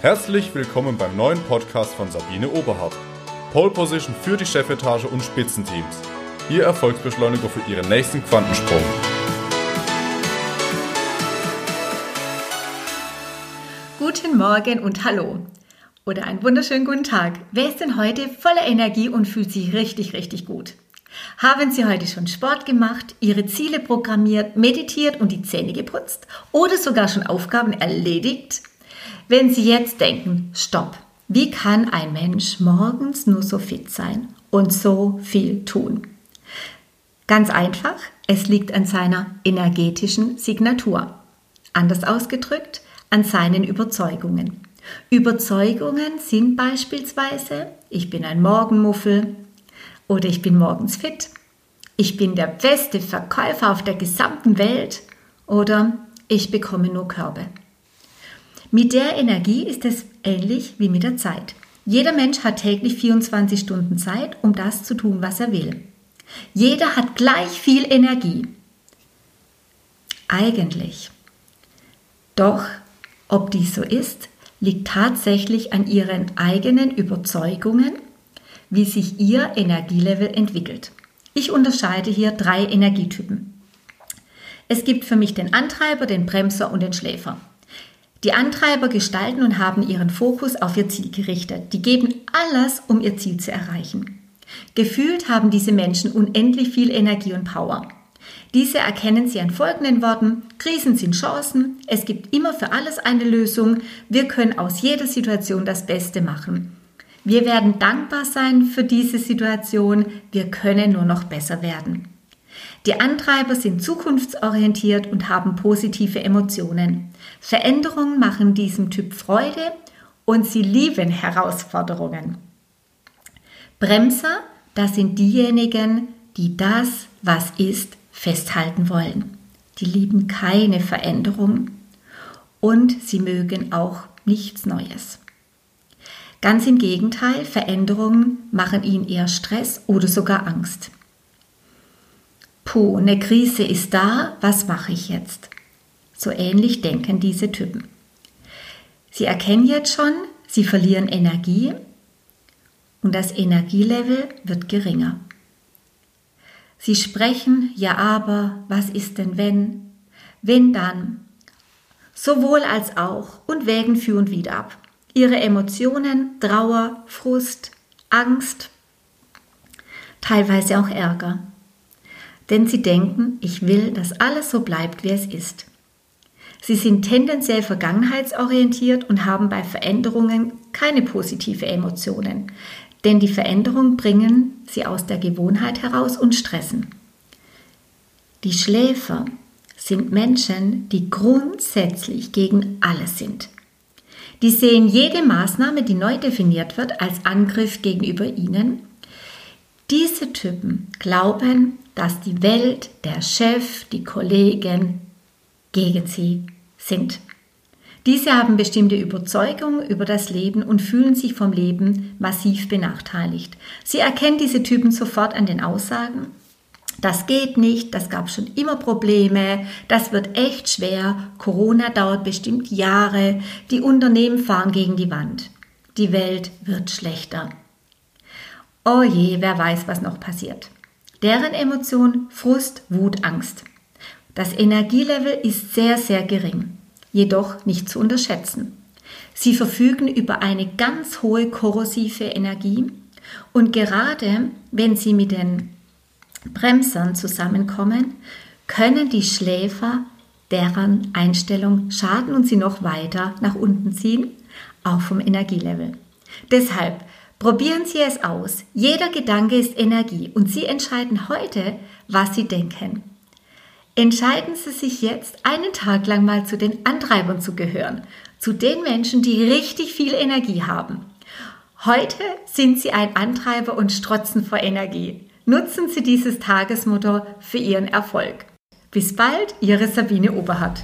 Herzlich willkommen beim neuen Podcast von Sabine Oberhardt. Pole Position für die Chefetage und Spitzenteams. Ihr Erfolgsbeschleuniger für Ihren nächsten Quantensprung. Guten Morgen und hallo. Oder einen wunderschönen guten Tag. Wer ist denn heute voller Energie und fühlt sich richtig, richtig gut? Haben Sie heute schon Sport gemacht, Ihre Ziele programmiert, meditiert und die Zähne geputzt oder sogar schon Aufgaben erledigt? Wenn Sie jetzt denken, stopp, wie kann ein Mensch morgens nur so fit sein und so viel tun? Ganz einfach, es liegt an seiner energetischen Signatur. Anders ausgedrückt, an seinen Überzeugungen. Überzeugungen sind beispielsweise, ich bin ein Morgenmuffel, oder ich bin morgens fit. Ich bin der beste Verkäufer auf der gesamten Welt. Oder ich bekomme nur Körbe. Mit der Energie ist es ähnlich wie mit der Zeit. Jeder Mensch hat täglich 24 Stunden Zeit, um das zu tun, was er will. Jeder hat gleich viel Energie. Eigentlich. Doch, ob dies so ist, liegt tatsächlich an ihren eigenen Überzeugungen wie sich Ihr Energielevel entwickelt. Ich unterscheide hier drei Energietypen. Es gibt für mich den Antreiber, den Bremser und den Schläfer. Die Antreiber gestalten und haben ihren Fokus auf ihr Ziel gerichtet. Die geben alles, um ihr Ziel zu erreichen. Gefühlt haben diese Menschen unendlich viel Energie und Power. Diese erkennen sie an folgenden Worten. Krisen sind Chancen. Es gibt immer für alles eine Lösung. Wir können aus jeder Situation das Beste machen. Wir werden dankbar sein für diese Situation. Wir können nur noch besser werden. Die Antreiber sind zukunftsorientiert und haben positive Emotionen. Veränderungen machen diesem Typ Freude und sie lieben Herausforderungen. Bremser, das sind diejenigen, die das, was ist, festhalten wollen. Die lieben keine Veränderung und sie mögen auch nichts Neues. Ganz im Gegenteil, Veränderungen machen ihnen eher Stress oder sogar Angst. Puh, eine Krise ist da, was mache ich jetzt? So ähnlich denken diese Typen. Sie erkennen jetzt schon, sie verlieren Energie und das Energielevel wird geringer. Sie sprechen, ja aber, was ist denn wenn? Wenn dann? Sowohl als auch und wägen für und wieder ab ihre Emotionen, Trauer, Frust, Angst, teilweise auch Ärger. Denn sie denken, ich will, dass alles so bleibt, wie es ist. Sie sind tendenziell vergangenheitsorientiert und haben bei Veränderungen keine positive Emotionen, denn die Veränderungen bringen sie aus der Gewohnheit heraus und stressen. Die Schläfer sind Menschen, die grundsätzlich gegen alles sind. Die sehen jede Maßnahme, die neu definiert wird, als Angriff gegenüber ihnen. Diese Typen glauben, dass die Welt, der Chef, die Kollegen gegen sie sind. Diese haben bestimmte Überzeugungen über das Leben und fühlen sich vom Leben massiv benachteiligt. Sie erkennen diese Typen sofort an den Aussagen das geht nicht, das gab schon immer Probleme, das wird echt schwer, Corona dauert bestimmt Jahre, die Unternehmen fahren gegen die Wand, die Welt wird schlechter. Oh je, wer weiß, was noch passiert. Deren Emotion Frust, Wut, Angst. Das Energielevel ist sehr, sehr gering, jedoch nicht zu unterschätzen. Sie verfügen über eine ganz hohe korrosive Energie und gerade wenn Sie mit den Bremsern zusammenkommen, können die Schläfer deren Einstellung schaden und sie noch weiter nach unten ziehen, auch vom Energielevel. Deshalb probieren Sie es aus. Jeder Gedanke ist Energie und Sie entscheiden heute, was Sie denken. Entscheiden Sie sich jetzt einen Tag lang mal zu den Antreibern zu gehören, zu den Menschen, die richtig viel Energie haben. Heute sind Sie ein Antreiber und strotzen vor Energie. Nutzen Sie dieses Tagesmotto für Ihren Erfolg. Bis bald, Ihre Sabine Oberhardt.